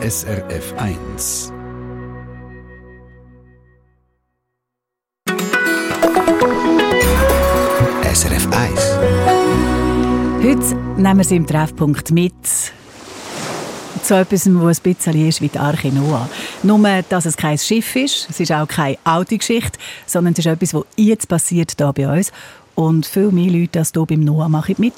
SRF 1. SRF 1. Heute nehmen wir Sie im Treffpunkt mit zu etwas, was ein bisschen ist wie die Arche Noah. Nur, dass es kein Schiff ist, es ist auch keine alte Geschichte, sondern es ist etwas, was jetzt passiert hier bei uns. Und viel mehr Leute als hier beim Noah machen mit.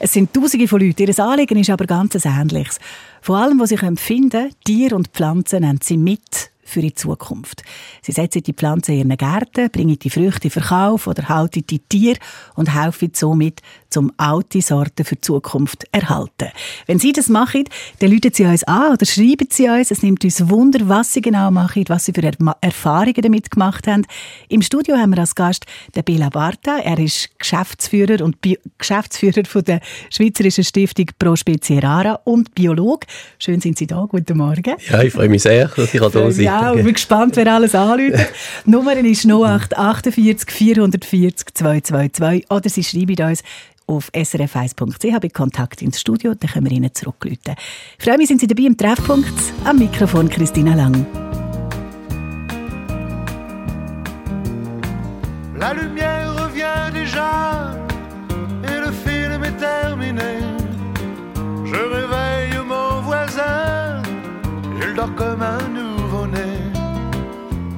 Es sind Tausende von Leuten. Ihr Anliegen ist aber ganz ähnliches. Vor allem, was sie finden können, Tiere und Pflanzen nehmen sie mit für die Zukunft. Sie setzen die Pflanzen in ihren Gärten, bringen die Früchte in Verkauf oder halten die Tiere und helfen somit, zum alte Sorten für die Zukunft erhalten. Wenn Sie das machen, dann rufen Sie uns an oder schreiben Sie uns. Es nimmt uns Wunder, was Sie genau machen, was Sie für er Erfahrungen damit gemacht haben. Im Studio haben wir als Gast den Bela Barta. Er ist Geschäftsführer und Bi Geschäftsführer von der Schweizerischen Stiftung Pro Spezie Rara und Biolog. Schön sind Sie da. Guten Morgen. Ja, ich freue mich sehr, dass ich da sein Ja, und bin gespannt, wer alles anruft. Die Nummer ist 0848 440 222 oder Sie schreiben uns auf srf1.ch bei Kontakt ins Studio, dann können wir Ihnen zurückrufen. Ich freue mich, sind Sie dabei im Treffpunkt. Am Mikrofon Christina Lang. La lumière revient déjà et le film est terminé. Je réveille mon voisin, il dort comme un nouveau-né.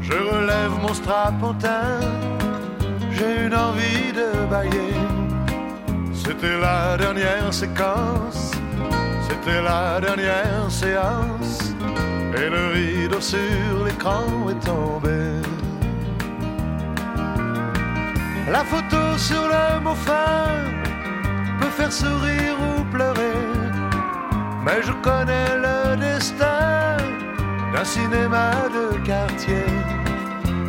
Je relève mon strapontin, j'ai une envie de bailler. C'était la dernière séquence, c'était la dernière séance, et le rideau sur l'écran est tombé. La photo sur le mot fin peut faire sourire ou pleurer, mais je connais le destin d'un cinéma de quartier.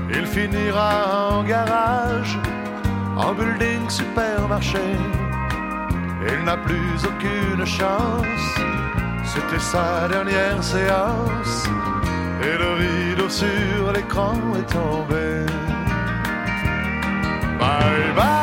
Il finira en garage, en building supermarché. Il n'a plus aucune chance, c'était sa dernière séance, et le rideau sur l'écran est tombé. Bye bye,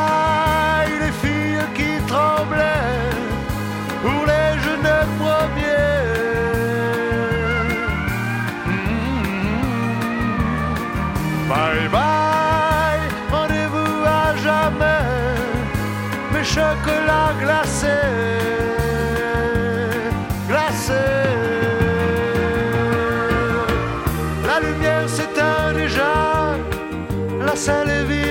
Mm. Bye bye, rendez-vous à jamais, mes chocolats glacés, glacés. La lumière s'éteint déjà, la salle est vide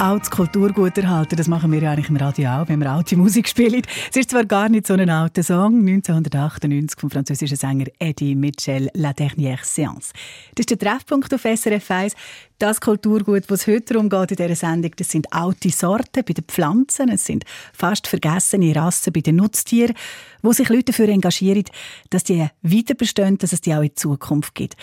altes Kulturgut erhalten. Das machen wir ja eigentlich im Radio auch, wenn wir alte Musik spielen. Es ist zwar gar nicht so ein alter Song, 1998 vom französischen Sänger Eddie Mitchell, La Dernière Séance. Das ist der Treffpunkt auf SRF 1. Das Kulturgut, was heute darum geht in dieser Sendung, das sind alte Sorten bei den Pflanzen, es sind fast vergessene Rassen bei den Nutztieren, wo sich Leute dafür engagieren, dass die weiter bestehen, dass es die auch in Zukunft gibt.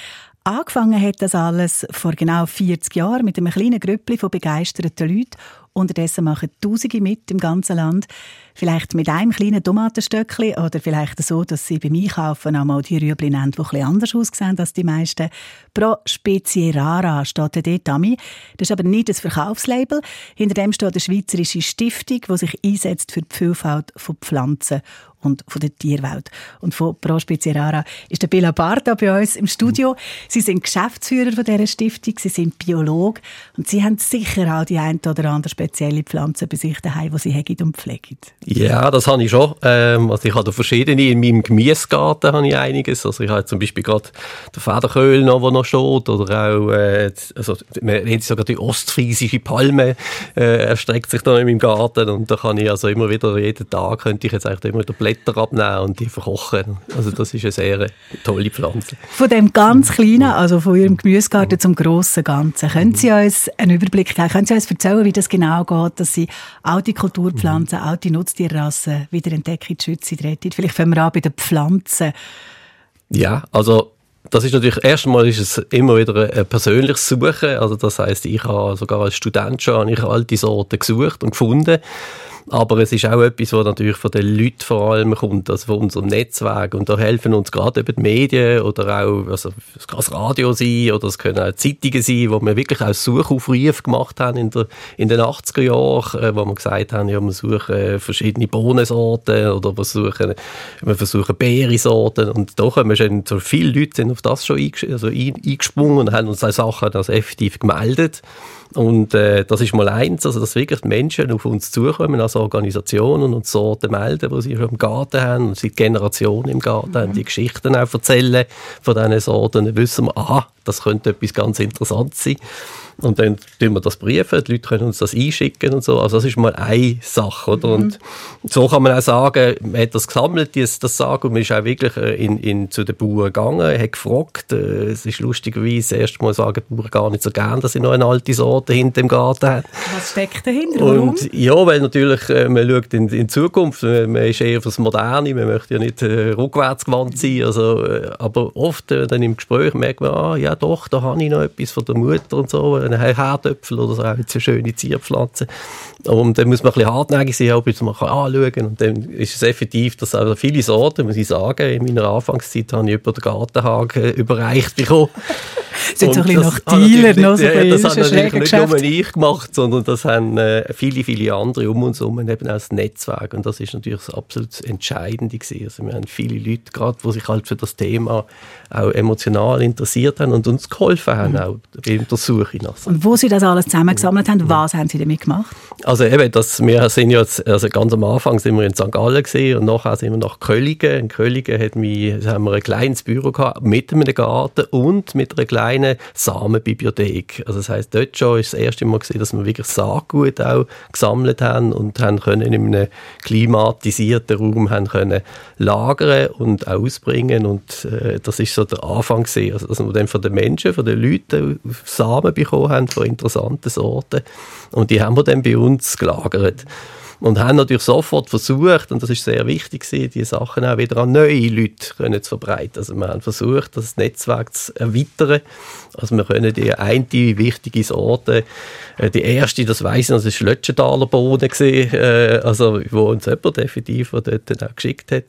Angefangen hat das alles vor genau 40 Jahren mit einem kleinen Grüppli von begeisterten Leuten. Unterdessen machen Tausende mit im ganzen Land. Vielleicht mit einem kleinen Tomatenstöckchen oder vielleicht so, dass sie beim Einkaufen mal die Rüebli nehmen, die etwas anders aussehen als die meisten. Pro Spezie Rara steht dort Ami. Das ist aber nicht das Verkaufslabel. Hinter dem steht eine schweizerische Stiftung, die sich einsetzt für die Vielfalt von Pflanzen und von der Tierwelt. Und von Pro Rara ist der Bela Barta bei uns im Studio. Sie sind Geschäftsführer von dieser Stiftung, Sie sind Biologe und Sie haben sicher auch die ein oder andere spezielle Pflanze bei sich daheim, die Sie hegen und pflegen. Ja, das habe ich schon. Ähm, also ich habe verschiedene. In meinem Gemüsegarten habe ich einiges. Also ich habe zum Beispiel gerade den Federköhl noch, der noch steht, oder auch, äh, also man nennt sogar die ostfriesische Palme, äh, erstreckt sich da in meinem Garten und da kann ich also immer wieder, jeden Tag könnte ich jetzt eigentlich immer wieder Blätter Blätter abnehmen und die verkochen. Also das ist eine sehr tolle Pflanze. Von dem ganz Kleinen, also von Ihrem Gemüsegarten zum grossen Ganzen, können Sie uns einen Überblick geben? Können Sie uns erzählen, wie das genau geht, dass Sie alte Kulturpflanzen, alte Nutztierrassen wieder entdecken, schützen, retten? Vielleicht fangen wir an bei den Pflanzen. Ja, also das ist natürlich, erstmal ist es immer wieder ein persönliches Suchen. Also das heißt, ich habe sogar als Student schon ich alte Sorten gesucht und gefunden. Aber es ist auch etwas, was natürlich von den Leuten vor allem kommt, also von unserem Netzwerk. Und da helfen uns gerade eben die Medien oder auch, also es kann das Radio sein oder es können auch Zeitungen sein, wo wir wirklich auch Suchaufrufe gemacht haben in, der, in den 80er Jahren, äh, wo wir gesagt haben, ja, wir suchen verschiedene Bohnensorten oder wir, suchen, wir versuchen Beerensorten. Und da kommen schon so viele Leute sind auf das schon also eingesprungen und haben uns auch Sachen also effektiv gemeldet. Und äh, das ist mal eins, also dass wirklich Menschen auf uns zukommen als Organisationen und Sorten melden, die sie schon im Garten haben und seit Generationen im Garten mhm. haben, die Geschichten auch erzählen von diesen Sorten. Dann wissen wir, aha, das könnte etwas ganz Interessantes sein. Und dann tun wir das briefen, die Leute können uns das einschicken und so. Also das ist mal eine Sache, oder? Mhm. Und so kann man auch sagen, man hat das gesammelt, das, das Sagen, und man ist auch wirklich äh, in, in, zu den Bauern gegangen, hat gefragt. Äh, es ist lustigerweise, erst mal sagen die Bauern gar nicht so gern, dass sie noch eine alte Sorte hinter dem Garten haben. Was steckt dahinter? Warum? Und, ja, weil natürlich, äh, man schaut in, in Zukunft, man ist eher fürs Moderne, man möchte ja nicht äh, rückwärtsgewandt sein, also, aber oft äh, dann im Gespräch merkt man, ah, ja doch, da habe ich noch etwas von der Mutter und so, einen Herdöpfel oder so, auch eine schöne Zierpflanze. Und dann muss man ein bisschen hartnäckig sein, bis man kann anschauen kann. Und dann ist es effektiv, dass also viele Sorten, muss ich sagen, in meiner Anfangszeit habe ich über den Gartenhaken überreicht bekommen. Sind so ein bisschen nach Dealer, noch so ja, Das hat natürlich nicht nur ich gemacht, sondern das haben äh, viele, viele andere um uns herum, eben auch das Netzwerk. Und das ist natürlich das absolut Entscheidende gewesen. Also wir haben viele Leute gerade, die sich halt für das Thema auch emotional interessiert haben und uns geholfen haben, mhm. auch bei der Suche nach. Und wo Sie das alles zusammengesammelt haben, was haben Sie damit gemacht? Also eben, das, wir sind jetzt, also ganz am Anfang sind wir in St. Gallen gesehen und nachher sind wir nach Kölligen. In hat wir, haben wir ein kleines Büro gehabt mit einem Garten und mit einer kleinen Samenbibliothek. Also das heißt, dort schon ist das erste Mal gesehen, dass wir wirklich Saatgut auch gesammelt haben und haben können in einem klimatisierten Raum haben können lagern und ausbringen und äh, das ist so der Anfang gesehen, also dass wir dann von den Menschen, von den Leuten Samen bekommen haben von interessanten Sorten und die haben wir dann bei uns gelagert und haben natürlich sofort versucht, und das ist sehr wichtig, die Sachen auch wieder an neue Leute können zu verbreiten. Also wir haben versucht, das Netzwerk zu erweitern. Also wir können die eine wichtige Sorte, äh, die erste, das weiss ich, das war Lötschenthaler Bohnen, äh, also wo uns jemand definitiv dort auch geschickt hat.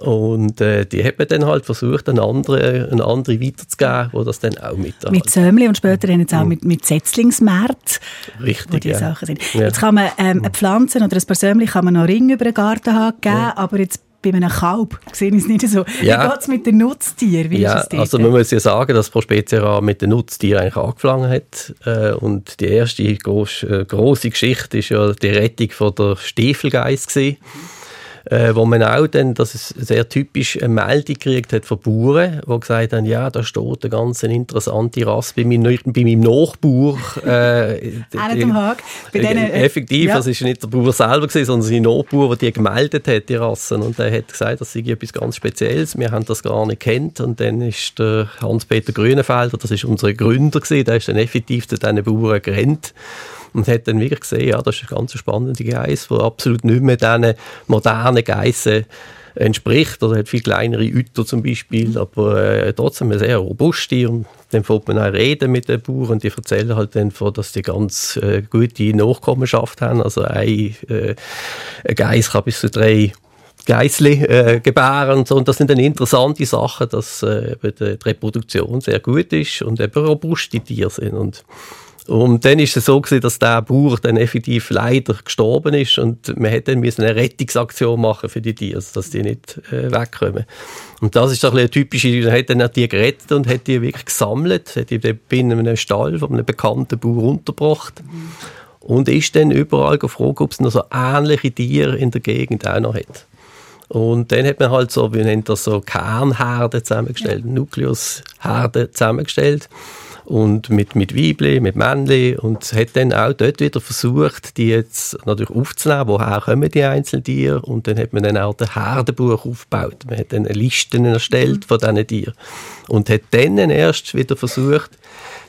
Und äh, die hat man dann halt versucht, eine andere, eine andere weiterzugeben, wo das dann auch mit Mit Sömli und später dann jetzt auch mhm. mit, mit Setzlingsmärkten. Richtig, wo die ja. Sachen sind. Ja. Jetzt kann man ähm, eine Pflanze oder ein paar Sömli kann man noch Ring über den Garten geben, ja. aber jetzt bei einem Kalb sehe ich es nicht so. Ja. Wie geht es mit den Nutztieren? Wie ja, also man muss ja sagen, dass Prospezia mit den Nutztieren eigentlich angefangen hat. Äh, und die erste große, äh, große Geschichte ist ja die Rettung von der Stiefelgeiss gewesen äh, wo man auch dann, das ist sehr typisch, eine Meldung gekriegt hat von Bauern, die gesagt haben, ja, da steht eine ganz interessante Rasse bei meinem, bei meinem Nachbauer. Äh, dem Haag. Bei denen, äh, effektiv, ja. das ist nicht der Bauer selber gewesen, sondern sein Nachbauer, der die gemeldet hat, die Rassen. Und der hat gesagt, das sei etwas ganz Spezielles, wir haben das gar nicht kennt. Und dann ist der Hans-Peter Grünenfelder, das ist unser Gründer gewesen, der ist dann effektiv zu diesen Bauern gerannt und hat dann wirklich gesehen, ja, das ist eine ganz spannende Geiss, die absolut nicht mehr diesen modernen Geissen entspricht. Oder hat viel kleinere Hüter zum Beispiel, aber äh, trotzdem eine sehr robuste. Und dann fängt man auch reden mit den Bauern. Die erzählen halt dann, dass die ganz äh, gute Nachkommenschaft haben. Also ein, äh, ein Geiss kann bis zu drei Geissli äh, gebären und so. Und das sind dann interessante Sachen, dass äh, die Reproduktion sehr gut ist und eben robuste Tiere sind. Und und dann ist es so gewesen, dass der Bauer dann effektiv leider gestorben ist und man hätte dann eine Rettungsaktion machen für die Tiere, dass die nicht äh, wegkommen. Und das ist doch eine typische, man hat dann die gerettet und hat die wirklich gesammelt, hat die in einem Stall von einem bekannten Bauer untergebracht und ist dann überall gefragt, ob es noch so ähnliche Tiere in der Gegend auch noch hat. Und dann hat man halt so, wie nennt das so, Kernherde zusammengestellt, ja. Nukleusherde zusammengestellt und mit, mit Weibli, mit Männli und hat dann auch dort wieder versucht, die jetzt natürlich aufzunehmen, woher kommen die einzelnen Tiere und dann hat man dann auch ein Herdenbuch aufgebaut. Man hat dann Listen erstellt mhm. von diesen Tieren und hat dann erst wieder versucht,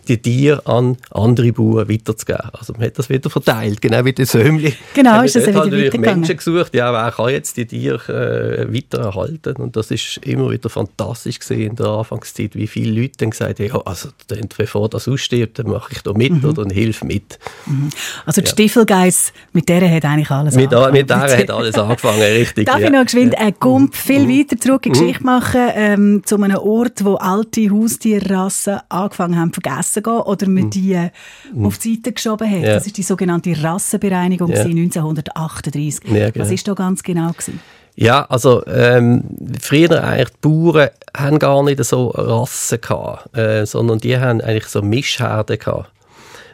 die Tiere an andere Bauern weiterzugeben. Also man hat das wieder verteilt, genau wie die Sömli. Genau, ist das halt wieder Menschen gesucht, ja, wer kann jetzt die Tiere äh, weitererhalten und das ist immer wieder fantastisch gesehen in der Anfangszeit, wie viele Leute dann gesagt haben, ja, also bevor das ausstirbt, dann mache ich da mit mhm. oder hilfe mit. Mhm. Also die ja. Stiefelgeiss, mit der hat eigentlich alles mit, angefangen. Mit der hat alles angefangen, richtig. Darf ja. ich noch geschwind einen Gump viel mhm. weiter zurück in die mhm. Geschichte machen, ähm, zu einem Ort, wo alte Haustierrassen angefangen haben vergessen gehen oder man die mm. auf die Seite geschoben hat. Ja. Das ist die sogenannte Rassenbereinigung ja. 1938. Ja, genau. Was ist da ganz genau gewesen? Ja, also ähm, früher eigentlich die Bauern haben gar nicht so Rassen gehabt, äh, sondern die haben eigentlich so Mischherden gehabt.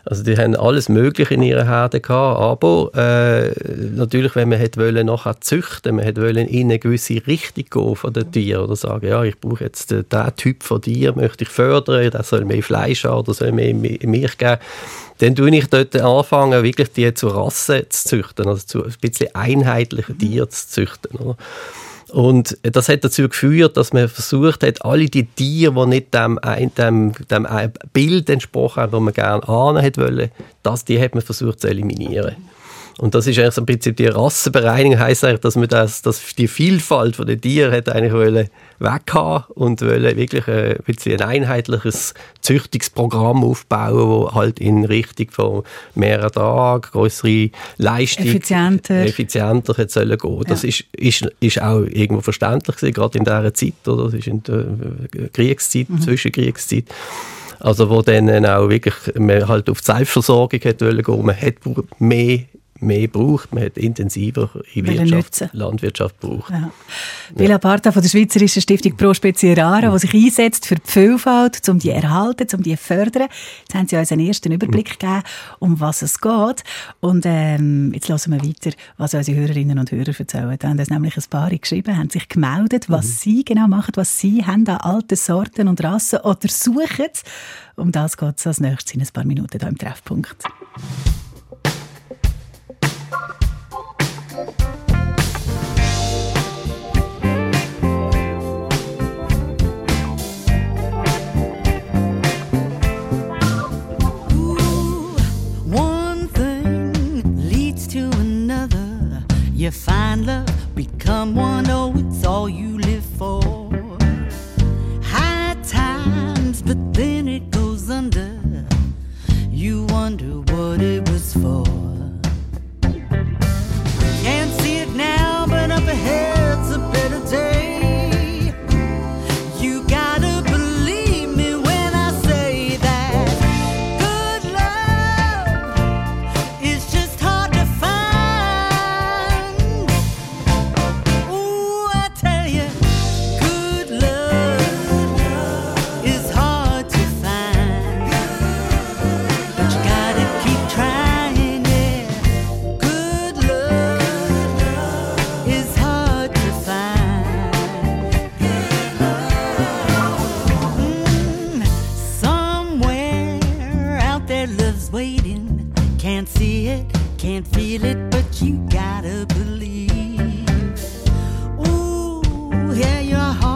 Also die haben alles Mögliche in ihren Herden gehabt, aber äh, natürlich, wenn man hätte wollen, nachher züchten, man hätte wollen in eine gewisse Richtung gehen von den Tieren oder sagen, ja, ich brauche jetzt den, Typ von Tier, möchte ich fördern, der soll mehr Fleisch haben oder soll mehr Milch geben, dann tue ich dort anfangen, wirklich die zu Rassen zu züchten, also zu ein bisschen einheitlichen Tieren zu züchten. Oder? Und das hat dazu geführt, dass man versucht hat, alle die Tiere, die nicht dem, dem, dem Bild entsprochen haben, das man gerne ahnen wollte, dass die hat man versucht zu eliminieren. Und das ist eigentlich so im Prinzip die Rassenbereinigung, heisst eigentlich, dass man das, dass die Vielfalt von den Tieren hat eigentlich wollen weghaben und wollen wirklich ein, bisschen ein einheitliches Züchtungsprogramm aufbauen, das halt in Richtung von mehreren Tagen, größere Leistung, effizienter, effizienter hat sollen gehen. Das ja. ist, ist, ist auch irgendwo verständlich gewesen, gerade in dieser Zeit, oder? Das ist in der Kriegszeit, mhm. Zwischenkriegszeit. Also wo dann auch wirklich man halt auf die Selbstversorgung hat gehen, man hat mehr mehr braucht. Man hat intensiver in Wirtschaft, Landwirtschaft braucht. Ja. Bela Parta von der Schweizerischen Stiftung Pro Spezie Rara, die sich einsetzt für die Vielfalt, um die erhalten, um die zu fördern. Jetzt haben Sie uns einen ersten Überblick gegeben, um was es geht. Und ähm, jetzt hören wir weiter, was unsere Hörerinnen und Hörer erzählen. Da haben uns nämlich ein paar geschrieben, haben sich gemeldet, was mhm. sie genau machen, was sie haben an alten Sorten und Rassen oder suchen. Um das geht es als nächstes in ein paar Minuten hier im Treffpunkt. You find love, become one, oh, it's all you live for. High times, but then it goes under. You wonder what it was for. Can't see it now, but up ahead's it, can't feel it, but you gotta believe. Ooh, yeah, your heart.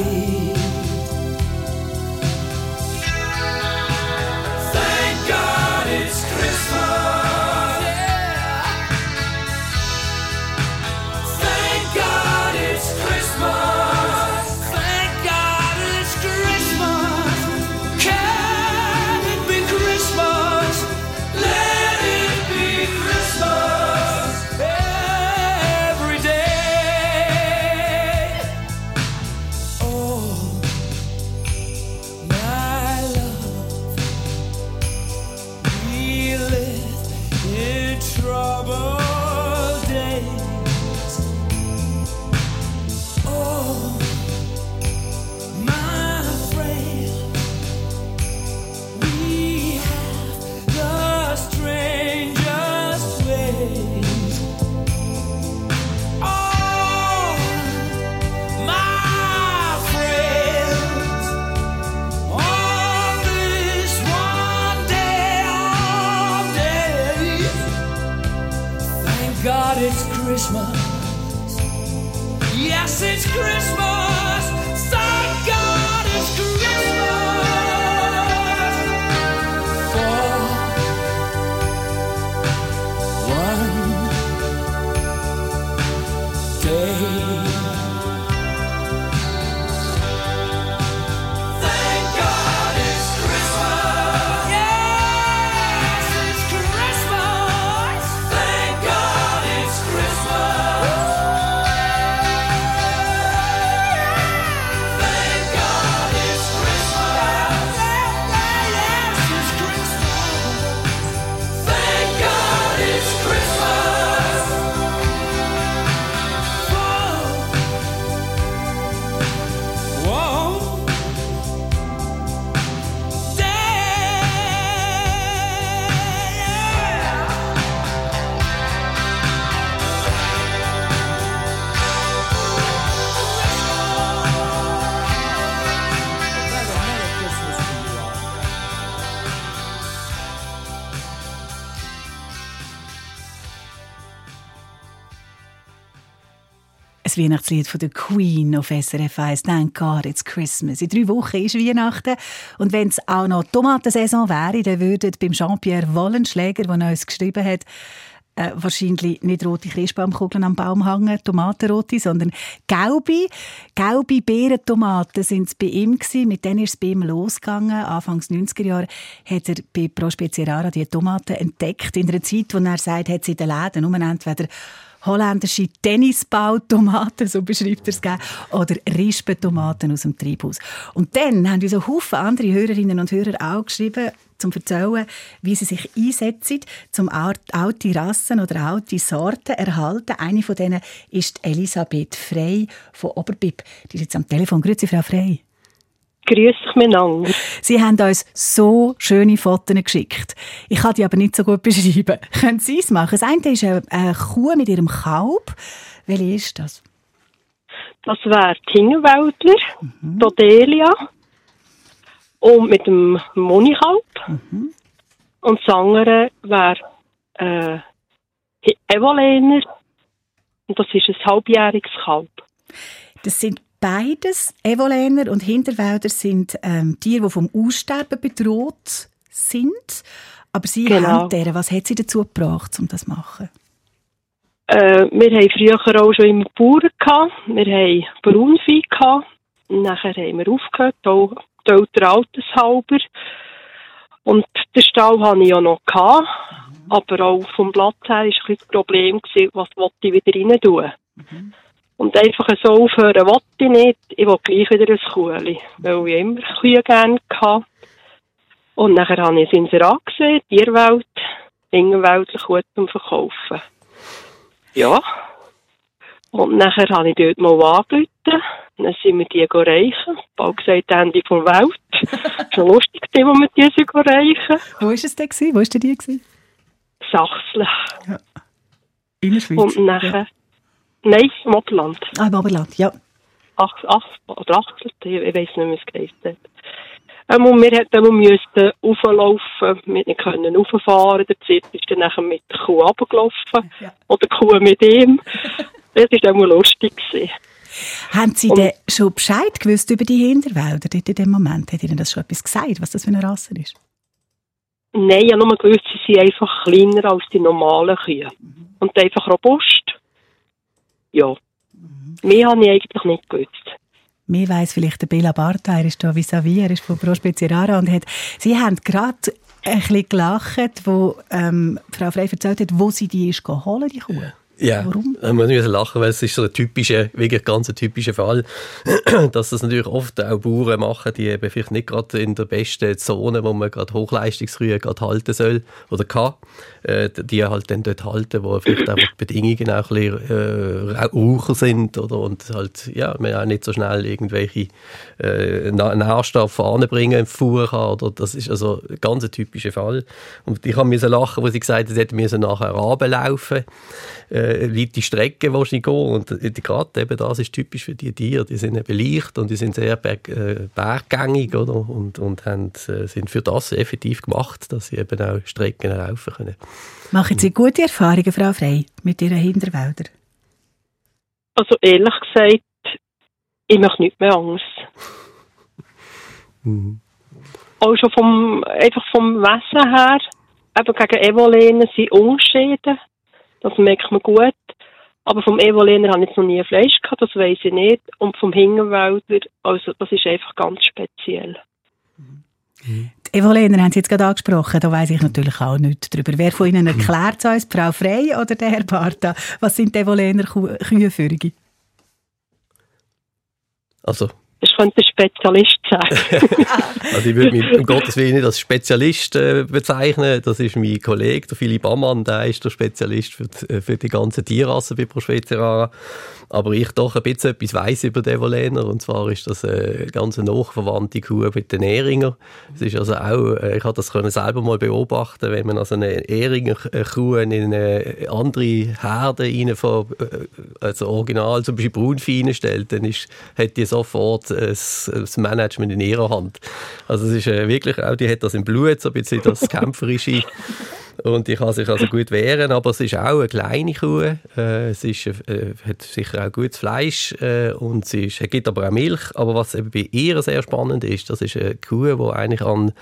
light. Weihnachtslied von der Queen auf SRF 1. Thank God it's Christmas. In drei Wochen ist Weihnachten. Und wenn es auch noch Tomatensaison wäre, dann würden beim Jean-Pierre Wollenschläger, der uns geschrieben hat, äh, wahrscheinlich nicht rote Christbaumkugeln am Baum hängen, Tomatenrote, sondern gelbe. Gelbe Beerentomaten sind es bei ihm gewesen. Mit denen ist es bei ihm losgegangen. Anfangs 90er Jahre hat er bei Pro Speziarara die Tomaten entdeckt. In einer Zeit, wo er sagt, hat sie in den Läden entweder holländische Tennisbautomaten, so beschreibt er es, oder Rispentomaten aus dem Treibhaus. Und dann haben uns ein Haufen andere Hörerinnen und Hörer auch geschrieben, zum erzählen, wie sie sich einsetzen, zum alte Rassen oder alte Sorten erhalten. Eine von denen ist Elisabeth Frey von Oberbib. Die ist jetzt am Telefon. Grüezi, Frau Frey. Grüß dich miteinander. Sie haben uns so schöne Fotos geschickt. Ich kann die aber nicht so gut beschreiben. Können Sie es machen? Das eine ist eine, Kuh mit ihrem Kalb. Welche ist das? Das wäre die Hingenwäldler, Mhm. Dodelia und mit dem Monikalb. Mhm. Und das andere wäre äh, Evolener und das ist ein halbjähriges Kalb. Das sind beides Evolener und Hinterwälder sind ähm, Tiere, die vom Aussterben bedroht sind. Aber Sie Genau. haben deren. Was hat Sie dazu gebracht, um das zu machen? Äh, wir haben früher auch schon immer Bauern gehabt. Wir haben Braunvieh gehabt. Nachher haben wir aufgehört, auch die Eltern altershalber. Und den Stall hatte ich ja noch gehabt. Aber auch vom Platz her war ein das Problem, was wollte ich wieder rein tun. Und einfach so aufhören wollte ich nicht. Ich will gleich wieder ein Kuhli, weil ich immer Kühe gerne hatte. Und nachher habe ich ein Inserat gesehen, Tierwelt, Ingenwäldlich gut zum Verkaufen. Ja. Und nachher habe ich dort mal angerufen. Dann sind wir die reichen. Bald gesagt, Ende der Welt. Schon lustig, als wir die sind reichen. Wo war es denn? Wo war die? Sachsen. In der Schweiz. Und nachher, nein, im Oberland. Ah, im Oberland, ja. Ach, ach, oder Achselt, ich, weiß nicht wie es geheißen hat. Ähm, und wir hätten wir müssten rauflaufen, wir nicht können rauffahren. Der Zit ist dann nachher mit der Kuh runtergelaufen. Ja. Oder die Kuh mit ihm. Das war mal lustig. Gewesen. Haben Sie Und- denn schon Bescheid gewusst über die Hinterwälder in dem Moment? Hat Ihnen das schon etwas gesagt, was das für eine Rasse ist? Nein, ich habe nur gewusst, sie sind einfach kleiner als die normalen Kühe. Und einfach robust. Ja. Mehr habe ich eigentlich nicht gewusst. Mir weiss vielleicht der Bela Bartha, er ist da vis-à-vis, er ist von Pro Speziarara und hat, Sie haben gerade ein bisschen gelacht, wo ähm, Frau Frey erzählt hat, wo sie die ist holen, die Kuh. Ja, Warum? da muss ich lachen, weil es ist so ein typischer, wirklich ganz ein typischer Fall, dass das natürlich oft auch Bauern machen, die eben vielleicht nicht gerade in der besten Zone, wo man gerade Hochleistungskühe gerade halten soll oder kann, äh, die halt dann dort halten, wo vielleicht einfach die Bedingungen auch ein bisschen äh, raucher sind oder und halt, ja, man auch nicht so schnell irgendwelche äh, Nährstoffe anbringen im Fuhr kann, oder das ist also ein ganz ein typischer Fall. Und ich habe müssen lachen, wo sie gesagt hat, sie hätte müssen nachher runterlaufen äh, weite Strecken, gehen. Und äh, die- gerade eben das ist typisch für die Tiere. Die sind eben leicht und die sind sehr berg, äh, berggängig oder? Und, und haben, äh, sind für das effektiv gemacht, dass sie eben auch Strecken laufen können. Machen Sie gute Erfahrungen, Frau Frey, mit Ihren Hinterwäldern? Also ehrlich gesagt, ich mache nicht mehr Angst. Auch schon vom, einfach vom Wesen her, eben gegen Evolene sind Unterschiede. Das merkt man gut. Aber vom Evolener habe ich jetzt noch nie Fleisch gehabt, das weiß ich nicht. Und vom Hingenwälder, also das ist einfach ganz speziell. Die Evolener haben Sie jetzt gerade angesprochen, da weiss ich natürlich auch nichts darüber. Wer von Ihnen erklärt es uns, Frau Frey oder der Herr Bartha? Was sind die Evolener Kuh- Kühenführige? Also, Das könnte ein Spezialist sein. also ich würde mich um Gottes Willen nicht als Spezialist äh, bezeichnen. Das ist mein Kollege, der Philipp Ammann, der ist der Spezialist für die, äh, für die ganzen Tierrassen bei Prospezerara. Aber ich doch ein bisschen etwas weiss über die Evolener. Und zwar ist das eine ganz nachverwandte Kuh mit den Ehringer. Es ist also auch, äh, ich habe das können selber mal beobachten, wenn man also eine Ehringer äh, Kuh in eine andere Herde rein von, also original zum Beispiel Braunvieh reinstellt, dann ist, hat die sofort das, das Management in ihrer Hand. Also es ist äh, wirklich auch, die hat das im Blut, so ein bisschen das Kämpferische. Und die kann sich also gut wehren, aber es ist auch eine kleine Kuh. Äh, es ist, äh, hat sicher auch gutes Fleisch äh, und sie ist, gibt aber auch Milch. Aber was eben bei ihr sehr spannend ist, das ist eine Kuh, die eigentlich an,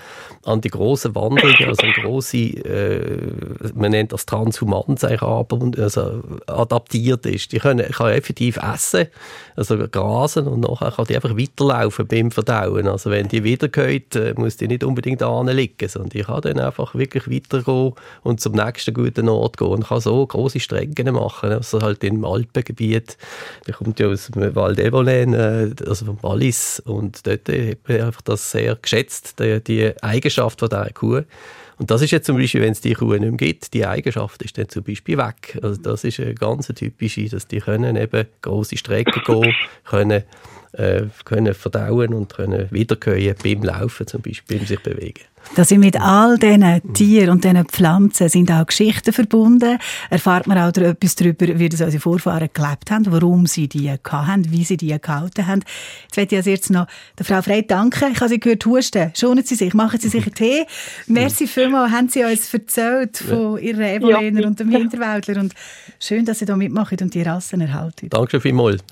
an die grossen Wanderungen, also eine grosse, äh, man nennt das Transhumanz, also adaptiert ist. Die können, kann effektiv essen, also grasen und nachher kann die einfach weiterlaufen beim Verdauen. Also wenn die wiedergeht, äh, muss die nicht unbedingt liegen, sondern die kann dann einfach wirklich weitergehen und zum nächsten guten Ort gehen und kann so große Strecken machen. Also halt im Alpengebiet, der kommt ja aus dem Val d'Evolen, äh, also vom Wallis und dort hat man einfach das sehr geschätzt, die, die Eigenschaft von dieser Kuh. Und das ist jetzt zum Beispiel, wenn es die Kuh nicht mehr gibt, die Eigenschaft ist dann zum Beispiel weg. Also das ist eine ganz typische, dass die können eben große Strecken gehen, können, äh, können verdauen und können wiedergehen beim Laufen zum Beispiel, beim sich bewegen. Dass sie mit all diesen Tieren und diesen Pflanzen sind auch Geschichten verbunden. Erfahrt man auch etwas darüber, wie das unsere Vorfahren gelebt haben, warum sie die hatten, wie sie die gehalten haben. Jetzt möchte ich als jetzt noch der Frau Frey danken. Ich habe sie gehört husten. Schonen Sie sich, machen Sie sich einen Tee. Merci vielmals, haben Sie uns erzählt von Ihren Evolener Ja. und dem Hinterwäldler. Und schön, dass Sie da mitmachen und die Rassen erhalten. Danke vielmals.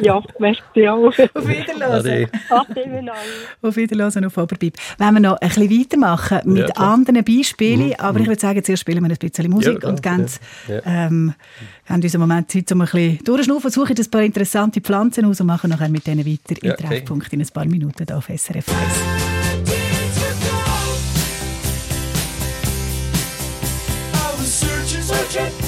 ja, merci auch. Auf Wiedersehen. Ade. Ade miteinander. Auf Wiedersehen und auf Oberbib. Wenn wir noch ein bisschen weitermachen mit Ja, anderen Beispielen, aber ich würde sagen, zuerst spielen wir ein bisschen Musik Ja, und geben, Ja. ähm, haben uns im Moment Zeit, um ein bisschen durchzuschnaufen, suchen ein paar interessante Pflanzen aus und machen nachher mit denen weiter im okay. Treffpunkt in ein paar Minuten hier auf SRF 1. I was searching, searching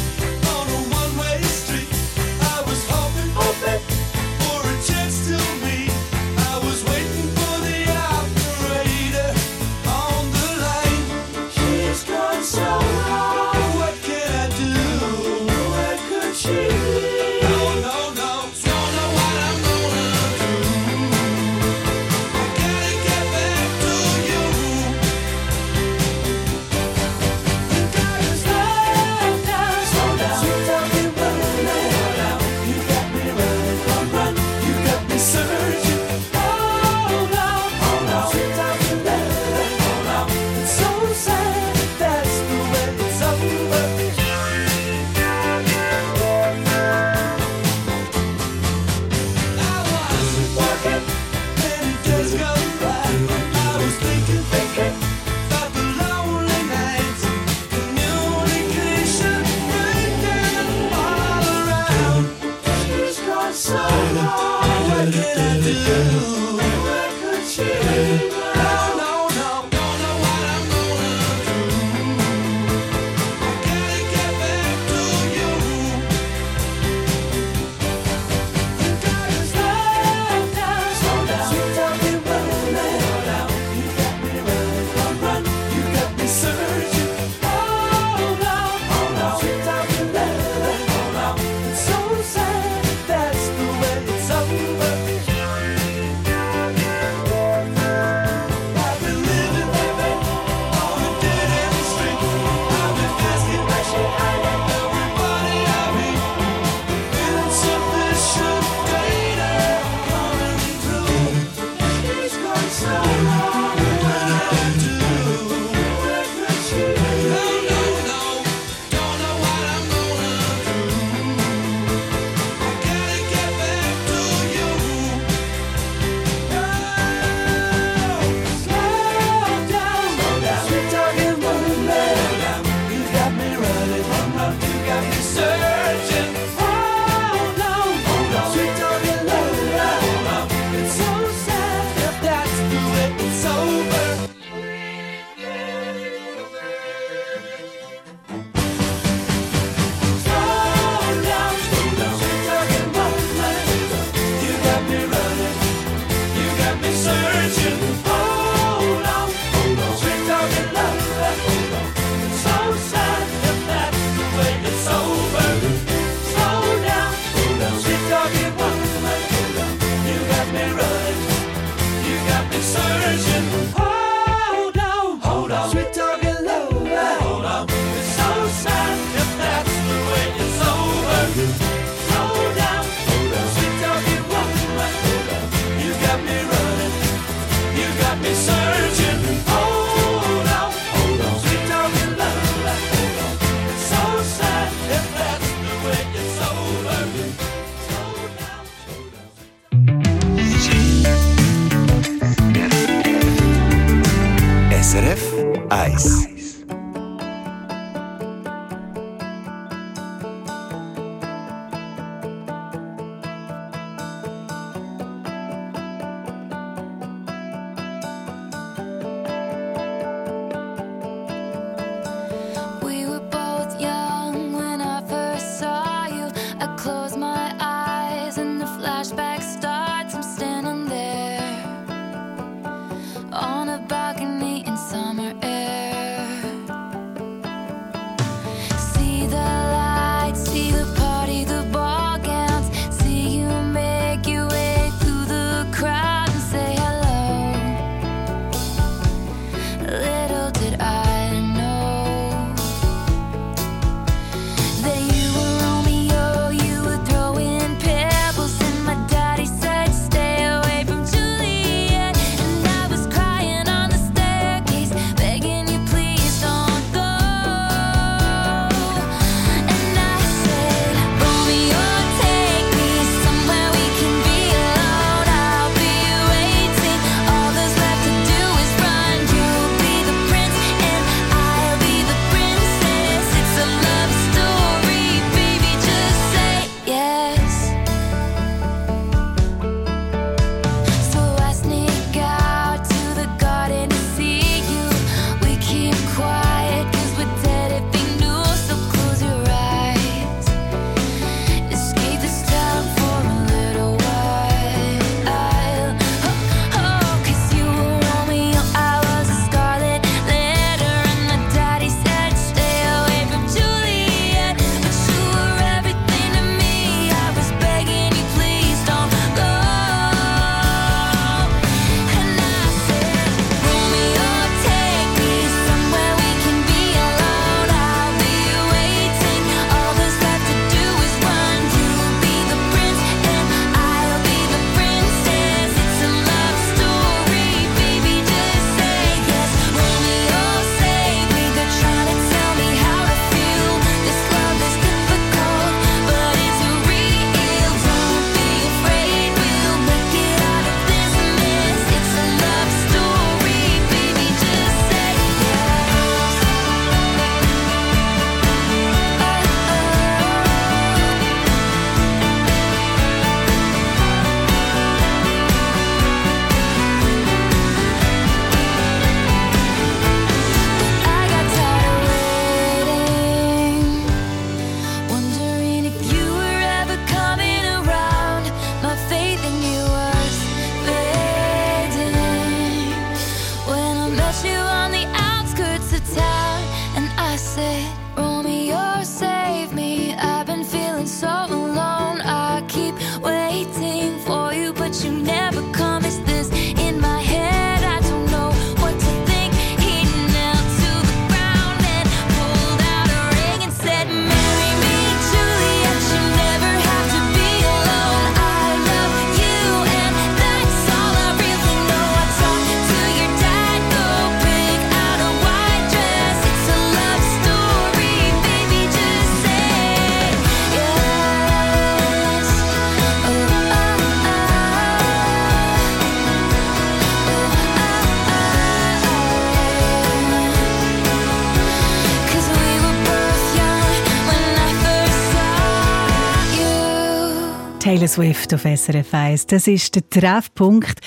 Taylor Swift auf SRF 1. Das ist der Treffpunkt.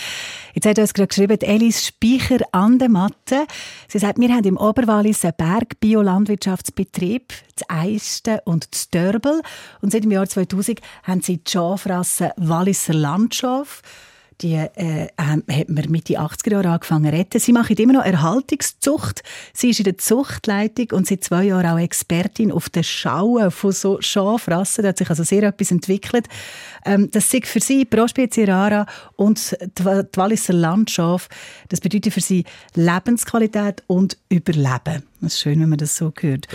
Jetzt hat uns gerade geschrieben, Elis Speicher an der Matte. Sie sagt, wir haben im Oberwallis einen Bergbiolandwirtschaftsbetrieb, das Eisten und das Dörbel. Und seit dem Jahr 2000 haben sie die Schafrasse Walliser Landschaft die äh, ähm, hat man Mitte 80er Jahre angefangen zu retten. Sie macht immer noch Erhaltungszucht. Sie ist in der Zuchtleitung und seit zwei Jahren auch Expertin auf den Schauen von so Schafrassen. Da hat sich also sehr etwas entwickelt. Ähm, das sind für sie Prospecie rara und die Walliser Landschaft. Das bedeutet für sie Lebensqualität und Überleben. Das ist schön, wenn man das so hört.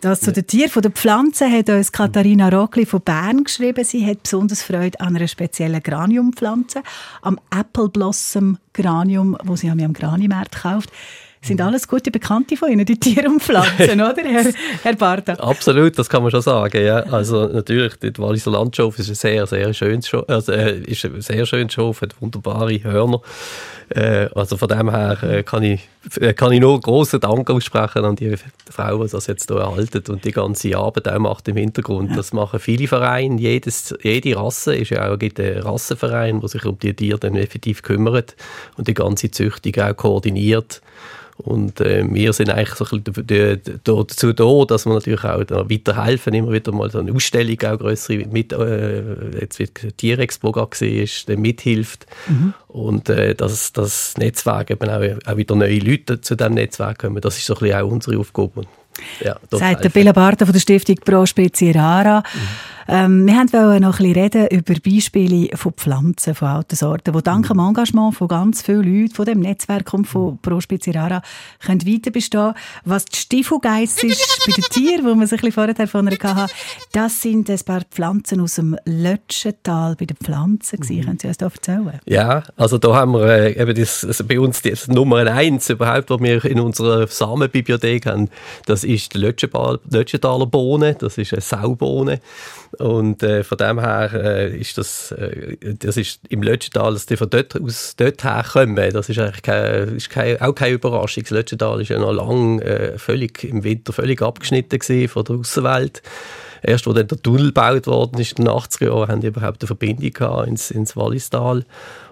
Das zu den Tieren. Von den Pflanzen hat uns Katharina Rockli von Bern geschrieben. Sie hat besonders Freude an einer speziellen Graniumpflanze, am Apple Blossom Granium, wo sie am Granimarkt kauft. Sind alles gute Bekannte von Ihnen, die Tiere und Pflanzen, oder, Herr, Herr Barta? Absolut, das kann man schon sagen. Ja. Also natürlich, die Walliser Landschaft ist ein sehr, sehr schönes Schaf, also, äh, ist ein sehr schönes Schaf, hat wunderbare Hörner. Äh, also von dem her äh, kann, ich, äh, kann ich nur großen Dank aussprechen an die Frau, die das jetzt hier erhalten und die ganze Arbeit auch macht im Hintergrund. Das machen viele Vereine. Jedes, jede Rasse ist ja auch einen Rassenverein, der sich um die Tiere dann effektiv kümmert und die ganze Züchtung auch koordiniert. Und äh, wir sind eigentlich so ein bisschen dazu da, dass wir natürlich auch da weiterhelfen, immer wieder mal so eine Ausstellung, auch größere, mit, äh, jetzt wie die Tierexpo gesehen ist, mithilft. Und äh, dass das Netzwerk eben auch, auch wieder neue Leute zu diesem Netzwerk kommen, das ist so ein bisschen auch unsere Aufgabe. Und, ja, Sagt der. Bela Barta von der Stiftung Pro Spezie Rara. Ähm, wir wollten noch ein bisschen reden über Beispiele von Pflanzen, von alten Sorten, die dank dem Engagement von ganz vielen Leuten, von dem Netzwerk und von Pro Spezie Rara, können weiter bestehen. Was die Stiefelgeiss ist bei den Tieren, wo wir sich ein bisschen vorher davon das sind ein paar Pflanzen aus dem Lötschental bei den Pflanzen. gewesen. Können Sie uns da erzählen? Ja, also da haben wir äh, eben das, also bei uns das Nummer eins überhaupt, was wir in unserer Samenbibliothek haben, das ist die Lötschentaler Bohne, das ist eine Saubohne und äh, von dem her äh, ist das, äh, das ist im Lötschental, dass die von dort aus dort herkommen, das ist eigentlich kein, ist kein, auch keine Überraschung. Das Lötschental ist ja noch lang äh, völlig im Winter völlig abgeschnitten von der Außenwelt. Erst, wo dann der Tunnel gebaut worden ist, in den 80er Jahren, haben die überhaupt eine Verbindung gehabt ins, ins Wallistal.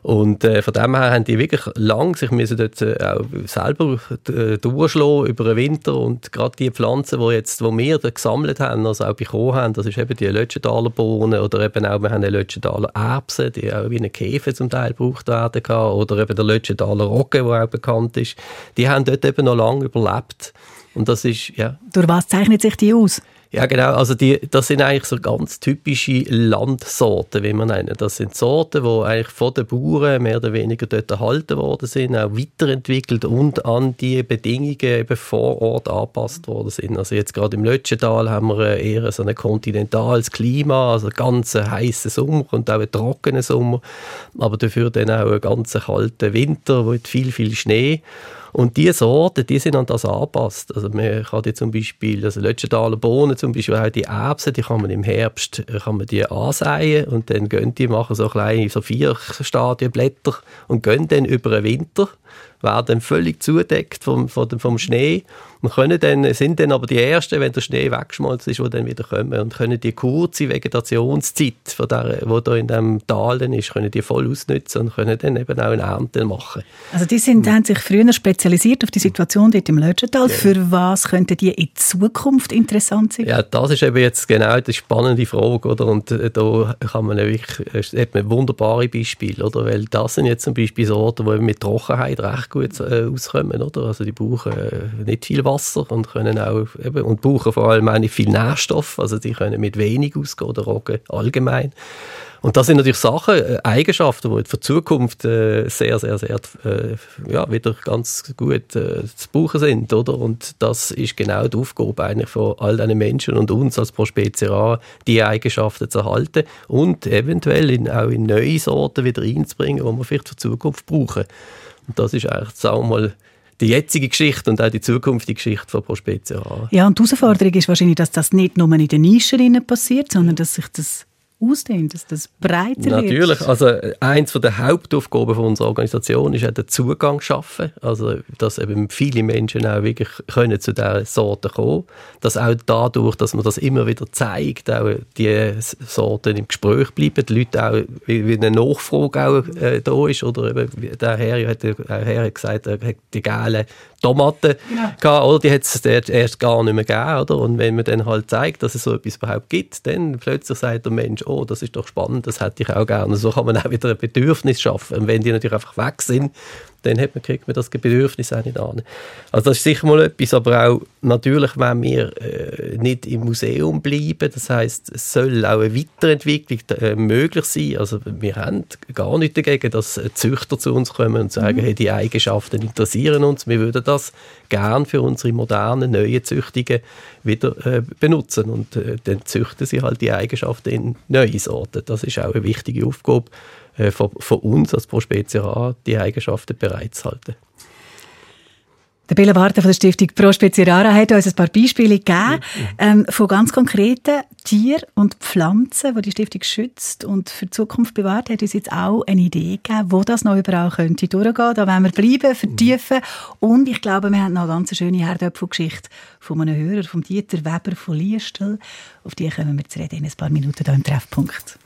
Und äh, von dem her haben die wirklich lang sich müssen dort äh, auch selber äh, durchschlagen über den Winter. Und gerade die Pflanzen, die jetzt, wo wir da gesammelt haben, also auch bekommen haben, das ist eben die Lötschentaler Bohnen oder eben auch, wir haben eine Lötschentaler Erbsen, die auch wie eine Käfer zum Teil gebraucht werden kann. Oder eben der Lötschentaler Rogge, der auch bekannt ist. Die haben dort eben noch lange überlebt. Und das ist, ja, Durch was zeichnet sich die aus? Ja, genau. Also die, das sind eigentlich so ganz typische Landsorten, wie man nennen. Das sind Sorten, die eigentlich von den Bauern mehr oder weniger dort erhalten worden sind, auch weiterentwickelt und an die Bedingungen eben vor Ort angepasst worden sind. Also jetzt gerade im Lötschental haben wir eher so ein kontinentales Klima, also ganz heißen Sommer und auch einen trockenen Sommer, aber dafür dann auch einen ganz kalten Winter mit viel, viel Schnee. Und diese Sorten, die sind an das angepasst. Also man kann die zum Beispiel, also Lötschentaler Bohnen zum Beispiel, auch die Erbsen, die kann man im Herbst äh, kann man die ansäen und dann gehen die, machen so kleine, so vier Stadien Blätter und gehen dann über den Winter, werden dann völlig zudeckt vom, vom, vom Schnee und können dann, sind dann aber die Ersten, wenn der Schnee weggeschmolzen ist, die dann wieder kommen und können die kurze Vegetationszeit, von der, wo da in dem Tal ist, können die voll ausnutzen und können dann eben auch eine Ernte machen. Also die sind, haben sich früher spezialisiert auf die Situation dort im Lötschental. Für was könnten die in Zukunft interessant sein? Ja, das ist eben jetzt genau die spannende Frage, oder? Und äh, da kann man ja wirklich, äh, hat man wunderbare Beispiele, oder? Weil das sind jetzt zum Beispiel Sorten, die eben mit Trockenheit recht gut äh, auskommen, oder? Also die brauchen äh, nicht viel Wasser und können auch eben, und brauchen vor allem auch nicht viel Nährstoff, also die können mit wenig ausgehen, oder Roggen allgemein. Und das sind natürlich Sachen, äh, Eigenschaften, die für die Zukunft äh, sehr, sehr, sehr äh, ja, wieder ganz gut äh, zu brauchen sind. Oder? Und das ist genau die Aufgabe eigentlich von all diesen Menschen und uns als Prospezierar, die Eigenschaften zu erhalten und eventuell in, auch in neue Sorten wieder reinzubringen, die wir vielleicht für die Zukunft brauchen. Und das ist eigentlich, wir mal, die jetzige Geschichte und auch die zukünftige Geschichte von Prospezierar. Ja, und die Herausforderung ist wahrscheinlich, dass das nicht nur in den Nischen passiert, sondern dass sich das ausdehnt, dass das breiter Natürlich, wird. also äh, eins von der Hauptaufgaben von unserer Organisation ist auch der Zugang zu schaffen, also dass eben viele Menschen auch wirklich können zu dieser Sorte kommen, dass auch dadurch, dass man das immer wieder zeigt, auch die Sorten im Gespräch bleiben, die Leute auch, wie, wie eine Nachfrage auch äh, da ist, oder eben, der Herr hat, der Herr hat gesagt, er hat die gelben Tomaten gehabt, oder die hat es erst gar nicht mehr gegeben, oder? Und wenn man dann halt zeigt, dass es so etwas überhaupt gibt, dann plötzlich sagt der Mensch, oh, das ist doch spannend, das hätte ich auch gerne. So kann man auch wieder ein Bedürfnis schaffen. Und wenn die natürlich einfach weg sind, dann hat man, kriegt man das Bedürfnis auch nicht an. Also das ist sicher mal etwas, aber auch natürlich, wenn wir äh, nicht im Museum bleiben, das heißt, es soll auch eine Weiterentwicklung äh, möglich sein. Also wir haben gar nichts dagegen, dass Züchter zu uns kommen und sagen, hey, die Eigenschaften interessieren uns, wir würden das gern für unsere modernen, neuen Züchtungen wieder äh, benutzen und äh, dann züchten sie halt die Eigenschaften in neue Sorten. Das ist auch eine wichtige Aufgabe äh, von, von uns als Pro Speziera, die Eigenschaften bereitzuhalten. Der Bela Warten von der Stiftung Pro Speziara hat uns ein paar Beispiele gegeben ähm, von ganz konkreten Tieren und Pflanzen, die die Stiftung schützt und für die Zukunft bewahrt. Hat uns jetzt auch eine Idee gegeben, wo das noch überall könnte durchgehen. Da wollen wir bleiben, vertiefen und ich glaube, wir haben noch eine ganz schöne Herdöpfelgeschichte von einem Hörer, vom Dieter Weber von Liestel. Auf die kommen wir zu reden in ein paar Minuten hier im Treffpunkt.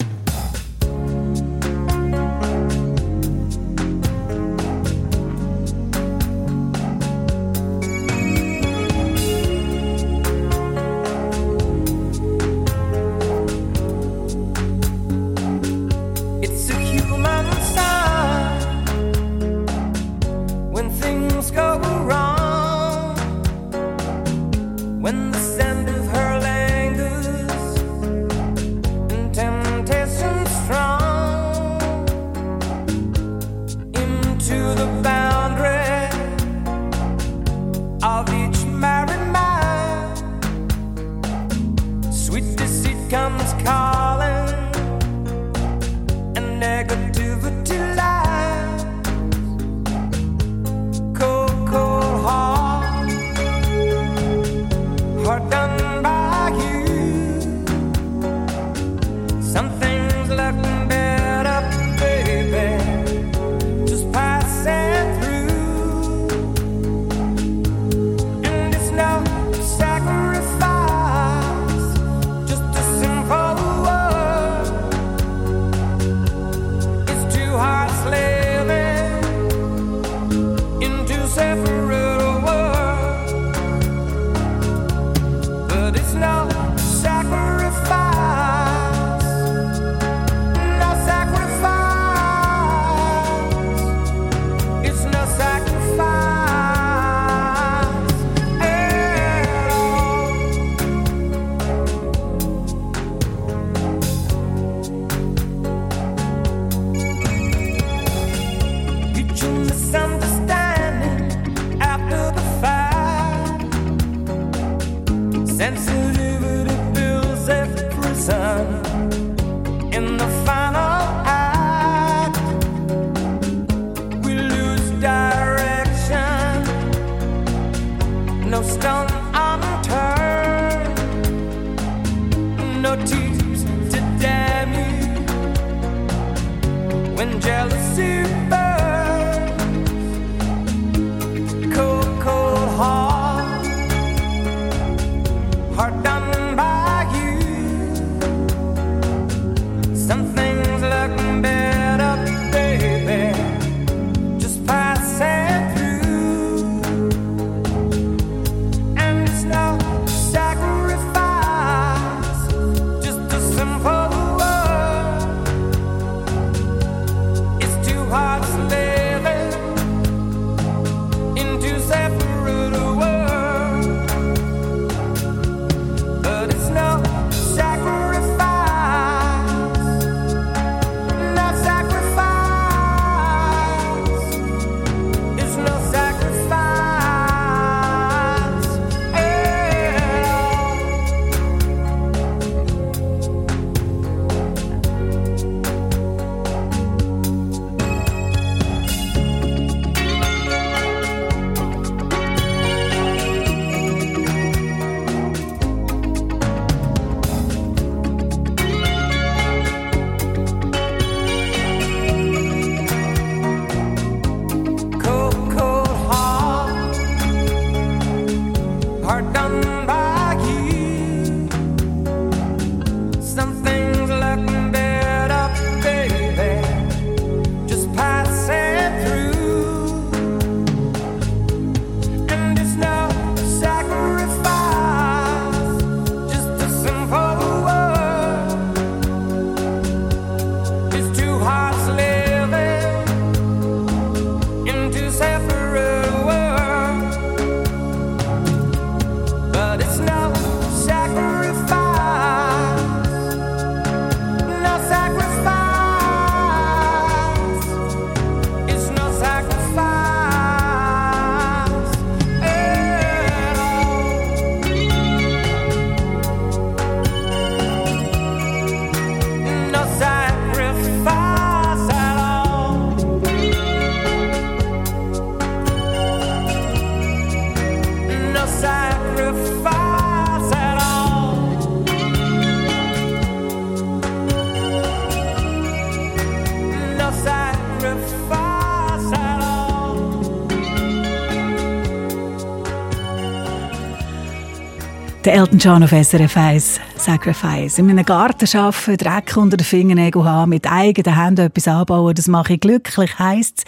Elton John auf SRF 1, Sacrifice. In einem Garten arbeiten, Dreck unter den Fingernägeln haben, mit eigenen Händen etwas anbauen, das mache ich glücklich, heisst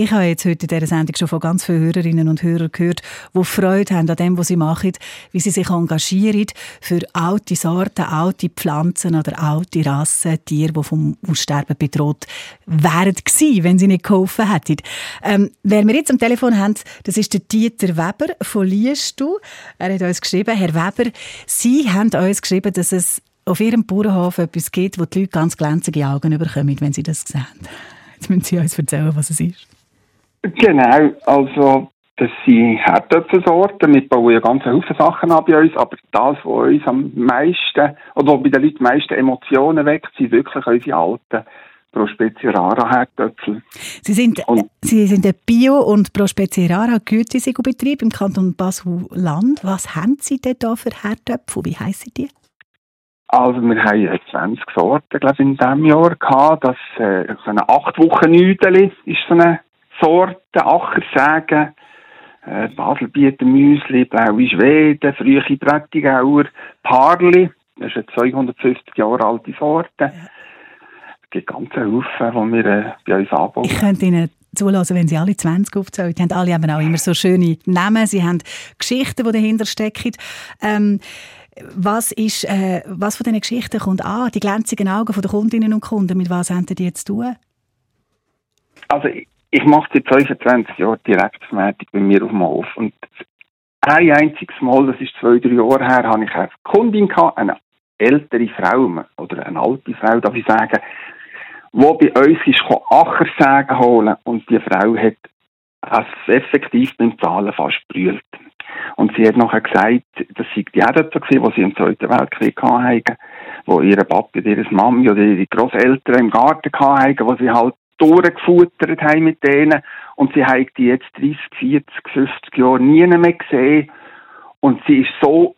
Ich habe jetzt heute in dieser Sendung schon von ganz vielen Hörerinnen und Hörern gehört, die Freude haben an dem, was sie machen, wie sie sich engagieren für alte Sorten, alte Pflanzen oder alte Rassen, Tiere, die vom Aussterben bedroht wären gewesen, wenn sie nicht geholfen hätten. Ähm, wer wir jetzt am Telefon haben, das ist der Dieter Weber von Liestu. Er hat uns geschrieben, Herr Weber, Sie haben uns geschrieben, dass es auf Ihrem Bauernhof etwas gibt, wo die Leute ganz glänzende Augen bekommen, wenn sie das sehen. Jetzt müssen Sie uns erzählen, was es ist. Genau, also das sind Herdöpfelsorten. Wir bauen ja ganz Haufen Sachen an bei uns, aber das, was uns am meisten, oder was bei den Leuten die meisten Emotionen weckt, sind wirklich unsere alten Pro Spezie Rara Herdöpfel. Sie sind, Und- Sie sind ein Bio- und Pro Spezie Rara Gütesiegel-Betrieb im Kanton Basel-Land. Was haben Sie denn da für Herdöpfel? Wie heissen die? Also wir haben äh, 20 Sorten, glaube ich, in diesem Jahr gehabt. Das, äh, so eine acht Wochen Nüdeli ist so eine Sorte, Achersäge, äh, Baselbieter Müsli, Blaue Schweden, frühe Prättigauer, Parli, das ist eine 250 Jahre alte Sorte. Es gibt ganze Haufen, die wir äh, bei uns anbauen. Ich könnte Ihnen zulassen, wenn Sie alle 20 aufzählen. Die haben alle eben auch immer so schöne Namen. Sie haben Geschichten, die dahinter stecken. Ähm, was, ist, äh, was von diesen Geschichten kommt an? Die glänzigen Augen der Kundinnen und Kunden, mit was haben die jetzt zu tun? Also ich, mache seit 25 Jahren Direktvermarktung bei mir auf dem Hof. Und ein einziges Mal, das ist zwei, drei Jahre her, habe ich eine Kundin gehabt, eine ältere Frau, oder eine alte Frau, darf ich sagen, die bei uns ist gekommen, Achersägen holen und die Frau hat es effektiv beim Zahlen fast brüllt. Und sie hat nachher gesagt, das sei die gewesen, die sie im Zweiten Weltkrieg hatten, wo ihre Papi oder ihre Mami oder ihre Großeltern im Garten hatten, wo sie halt durchgefuttert haben mit denen. Und sie haben die jetzt 30, 40, 50 Jahre nie mehr gesehen. Und sie ist so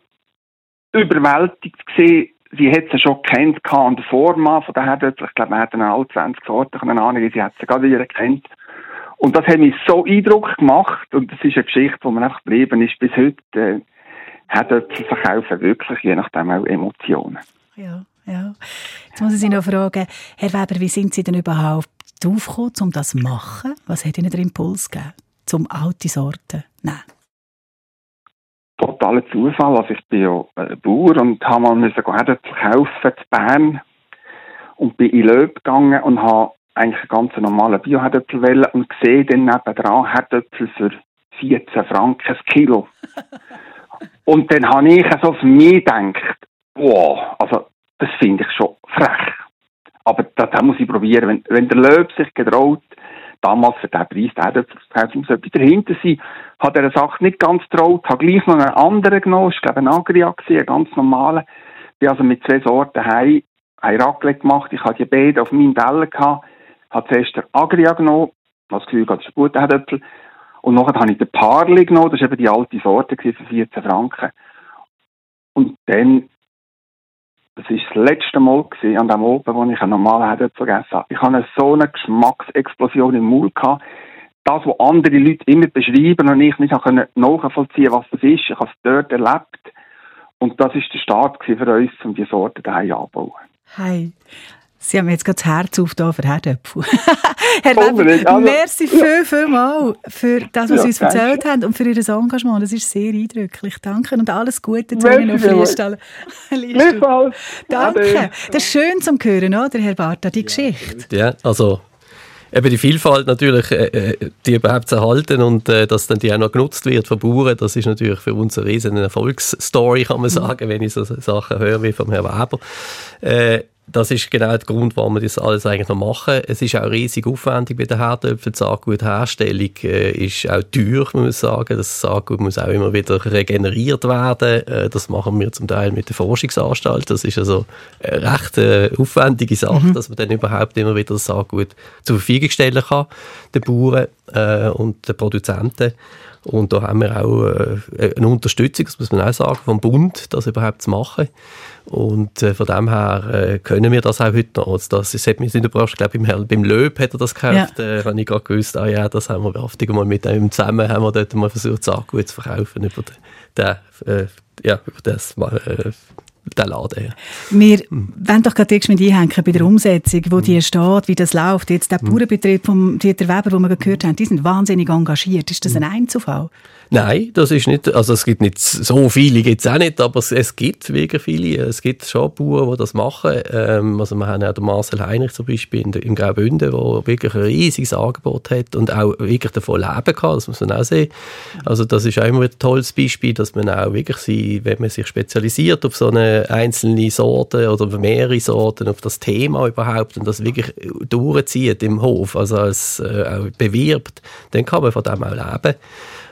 überwältigt gewesen, sie hat sie schon kennt an der Form von der Herdöpfel. Ich glaube, wir hatten alle 20 Sorten, keine Ahnung, sie hat sie gerade wieder kennt. Und das hat mich so Eindruck gemacht und das ist eine Geschichte, die mir einfach geblieben ist bis heute. Herdöpfel verkaufen wirklich, je nachdem auch Emotionen. Ja, ja. Jetzt muss ich Sie noch fragen, Herr Weber, wie sind Sie denn überhaupt draufgekommen, um das zu machen? Was hat Ihnen der Impuls gegeben, um alte Sorten Nein. totaler Zufall. Also ich bin ja äh, Bauer und habe mal müssen Herdöpfel kaufen zu Bern und bin in Löb gegangen und habe eigentlich einen ganz normalen Bio-Herdöpfel wählen und sehe dann nebendran Herdöpfel für 14 Franken das Kilo. und dann habe ich so für mich gedacht, wow, also das finde ich schon frech. Aber das, das muss ich probieren. Wenn, wenn der Löb sich getraut, damals für den Preis, der kaufen, muss etwas dahinter sein. Hat er eine Sache nicht ganz getraut, habe gleich noch einen anderen genommen, ich glaube ein Agria gewesen, einen ganz normalen. Bin also mit zwei Sorten heim, ein Raclette gemacht, ich hatte die beiden auf meinem Teller gehabt, habe zuerst den Agria genommen, was Gefühl das ist ein guter Herdöpfel. Und nachher habe ich den Parli genommen, das war eben die alte Sorte für 14 Franken. Und dann, das war das letzte Mal gewesen, an dem Oben, wo ich einen normalen Herdöpfel gegessen habe. Ich hatte so eine Geschmacksexplosion im Mund gehabt. Das, was andere Leute immer beschreiben und ich nicht habe nachvollziehen was das ist. Ich habe es dort erlebt. Und das war der Start für uns, um die Sorte daheim anzubauen. Hi. Sie haben mir jetzt gerade das Herz aufgetan für Herdöpfel. Herr Weber, also- merci viel, viel mal für das, was Ja, Sie uns danke. erzählt haben und für Ihr Engagement. Das ist sehr eindrücklich. Danke und alles Gute zu Ihnen auf vielmals. Liestal. Gleichfalls. Danke. Ade. Das ist schön zum Hören, oder, Herr Barta, die Geschichte. Ja, also eben die Vielfalt natürlich, äh, äh, die überhaupt zu erhalten und äh, dass dann die auch noch genutzt wird von Bauern, das ist natürlich für uns eine riesen Erfolgsstory, kann man sagen, wenn ich so Sachen höre wie vom Herrn Weber. Äh, das ist genau der Grund, warum wir das alles eigentlich noch machen. Es ist auch riesig aufwendig bei der Herdöpfel. Die Saatgutherstellung äh, ist auch teuer, muss man sagen. Das Saatgut muss auch immer wieder regeneriert werden. Äh, das machen wir zum Teil mit der Forschungsanstalt. Das ist also eine recht äh, aufwendige Sache, dass man dann überhaupt immer wieder das Saatgut zur Verfügung stellen kann, den Bauern äh, und den Produzenten. Und da haben wir auch äh, eine Unterstützung, das muss man auch sagen, vom Bund, das überhaupt zu machen. Und äh, von dem her äh, können wir das auch heute noch. Also das, das hat mich nicht überrascht, ich glaube, beim, Herrn- beim Löb hat er das gekauft. Ja. Äh, habe ich gerade gewusst, ah ja, das haben wir wahrhaftig mal mit ihm zusammen, haben wir dort mal versucht, Saatgut zu verkaufen über den, den, ja, über das, den Laden. Ja. Wir wollen doch gerade mit einhängen bei der Umsetzung, wo die steht, wie das läuft. Jetzt der Bauernbetrieb von Dieter Weber, den wir gehört haben, die sind wahnsinnig engagiert. Ist das ein Einzelfall? Nein, das ist nicht, also es gibt nicht so viele, gibt es auch nicht, aber es, es gibt wirklich viele. Es gibt schon Bauern, die das machen. Ähm, also wir haben auch den Marcel Heinrich zum Beispiel in, im Graubünden, der wirklich ein riesiges Angebot hat und auch wirklich davon leben kann, das muss man auch sehen. Also das ist auch immer ein tolles Beispiel, dass man auch wirklich, sie, wenn man sich spezialisiert auf so eine einzelne Sorte oder mehrere Sorten, auf das Thema überhaupt und das wirklich durchzieht im Hof, also als äh, auch bewirbt, dann kann man von dem auch leben.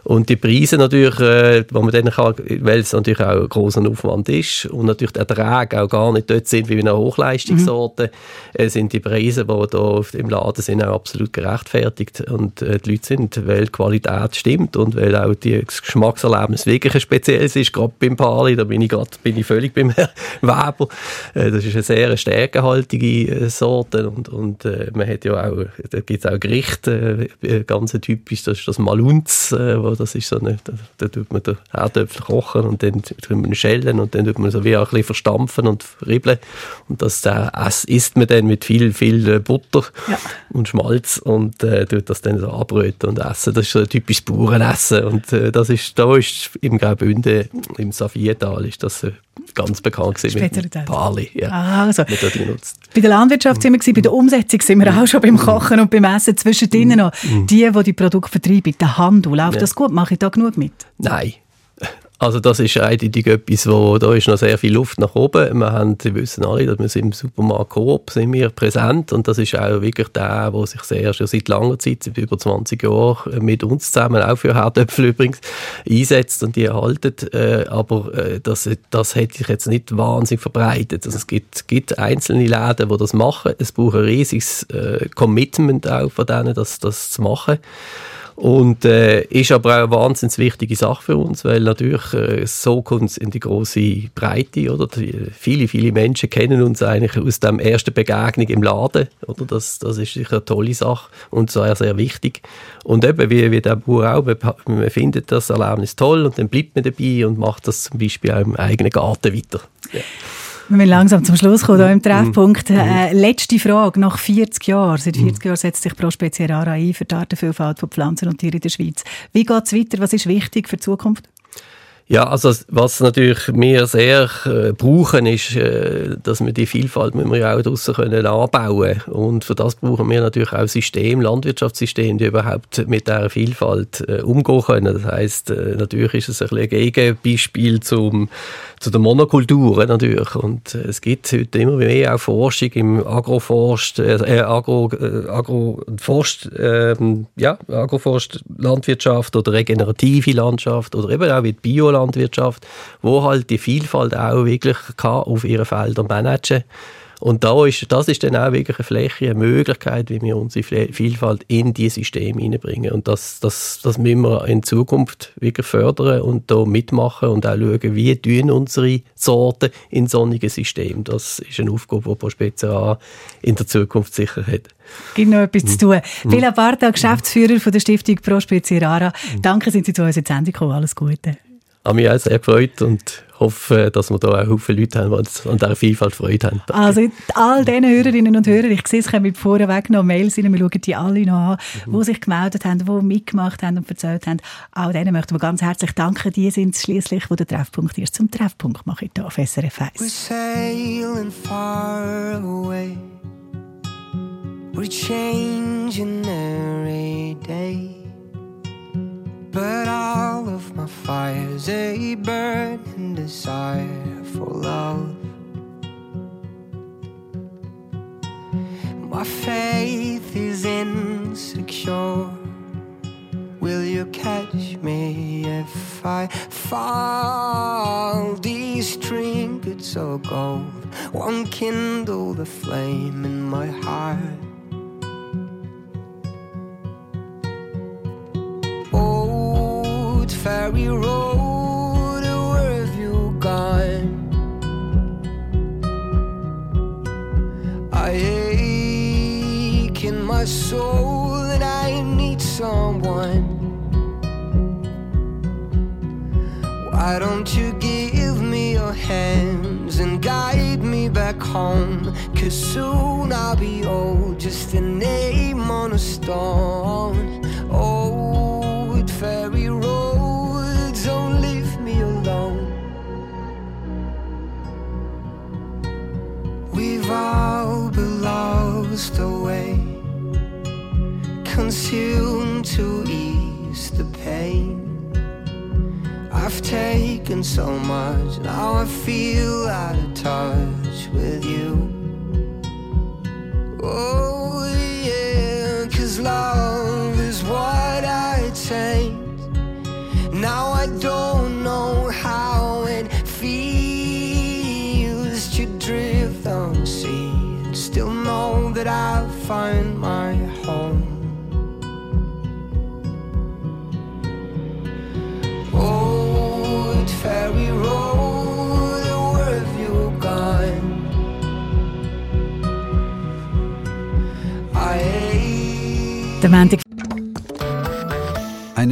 Und die Preise natürlich, äh, wo man dann kann, weil es natürlich auch ein grosser Aufwand ist und natürlich die Erträge auch gar nicht dort sind wie bei einer Hochleistungssorte, äh, sind die Preise, die da im Laden sind, auch absolut gerechtfertigt. Und äh, die Leute sind, weil die Qualität stimmt und weil auch die, das Geschmackserlebnis wirklich ein spezielles ist, gerade beim Pali, da bin ich gerade bin ich völlig beim Herrn Weber. Äh, das ist eine sehr stärkehaltige äh, Sorte und, und äh, man hat ja auch, da gibt es auch Gerichte, äh, ganz typisch, das ist das Malunz, äh, das ist so eine, da, da tut man den Herdöpfel kochen und dann tut man schälen und dann tut man so wie auch ein bisschen verstampfen und ribbeln und das äh, isst man dann mit viel, viel äh, Butter und Schmalz und äh, tut das dann so anbröten und essen. Das ist so ein typisches Bauernessen und äh, das ist, da ist im Graubünden, im Saphiertal ist das äh, ganz bekannt gewesen Spezialität. Pali. Ja. Ah, also. Bei der Landwirtschaft sind wir, bei der Umsetzung sind wir auch schon beim Kochen und beim Essen. Zwischendrin noch die, die die Produkte vertreiben, der Handel. Läuft Ja. das gut? Mache ich da genug mit? Nein. Also das ist eindeutig etwas, wo, da ist noch sehr viel Luft nach oben. Wir haben, Sie wissen alle, dass wir sind im Supermarkt Coop sind wir präsent und das ist auch wirklich der, der sich sehr schon seit langer Zeit, seit über 20 Jahren mit uns zusammen, auch für Herdöpfel übrigens, einsetzt und die erhalten. Äh, aber äh, das, das hat sich jetzt nicht wahnsinnig verbreitet. Also es gibt, gibt einzelne Läden, die das machen. Es braucht ein riesiges äh, Commitment auch von denen, das, das zu machen. Und äh, ist aber auch eine wahnsinnig wichtige Sache für uns, weil natürlich äh, so kommt es in die große Breite, oder? Die, viele, viele Menschen kennen uns eigentlich aus der ersten Begegnung im Laden, oder? Das, das ist sicher eine tolle Sache und sehr, sehr wichtig. Und eben, wie, wie der Bauer auch, man findet das Erlebnis toll und dann bleibt man dabei und macht das zum Beispiel auch im eigenen Garten weiter. Ja. Wir müssen langsam zum Schluss kommen, hier im Treffpunkt. Äh, letzte Frage. Nach 40 Jahren, seit 40 Jahren setzt sich Pro Speziarara ein für die Artenvielfalt von Pflanzen und Tieren in der Schweiz. Wie geht es weiter? Was ist wichtig für die Zukunft? Ja, also was natürlich wir sehr äh, brauchen, ist, äh, dass wir die Vielfalt müssen wir ja auch draussen können anbauen. Und für das brauchen wir natürlich auch System, Landwirtschaftssystem, die überhaupt mit dieser Vielfalt äh, umgehen können. Das heißt, äh, natürlich ist es ein, ein Gegenbeispiel zum zu den Monokulturen natürlich. Und äh, es gibt heute immer mehr auch Forschung im Agroforst, äh, äh, Agro, äh, Agroforst, ähm, ja, Agroforst, Landwirtschaft oder regenerative Landschaft oder eben auch wie die Biolandwirtschaft, wo halt die Vielfalt auch wirklich kann auf ihren Feldern managen und da ist, das ist dann auch wirklich eine Fläche, eine Möglichkeit, wie wir unsere Vielfalt in die Systeme hineinbringen. Und das, das, das müssen wir in Zukunft wirklich fördern und da mitmachen und auch schauen, wie tun unsere Sorten in sonnigen Systemen. Das ist eine Aufgabe, die Pro Spezial in der Zukunft sicher hat. Gibt noch etwas zu tun. Mhm. Vila Barta, Geschäftsführer von der Stiftung Pro Speziarara. Danke, sind Sie zu uns in die Sendung gekommen. Alles Gute. Habe mich auch sehr gefreut und hoffe, dass wir da auch viele Leute haben, die an dieser Vielfalt Freude haben. Also all diesen Hörerinnen und Hörern, ich sehe, es kommen vorweg noch Mails rein, wir schauen die alle noch an, die sich gemeldet haben, die mitgemacht haben und erzählt haben. All denen möchten wir ganz herzlich danken. Die sind es schliesslich, wo der Treffpunkt erst zum Treffpunkt mache ich hier auf SRF 1. We're sailing far away. We're changing every day. But all of my fire's a burning desire for love. My faith is insecure. Will you catch me if I fall? These trinkets of gold won't kindle the flame in my heart. Ferry road, where have you gone? I ache in my soul and I need someone. Why don't you give me your hands and guide me back home? Cause soon I'll be old, just a name on a stone. So much, now I feel out of touch with you.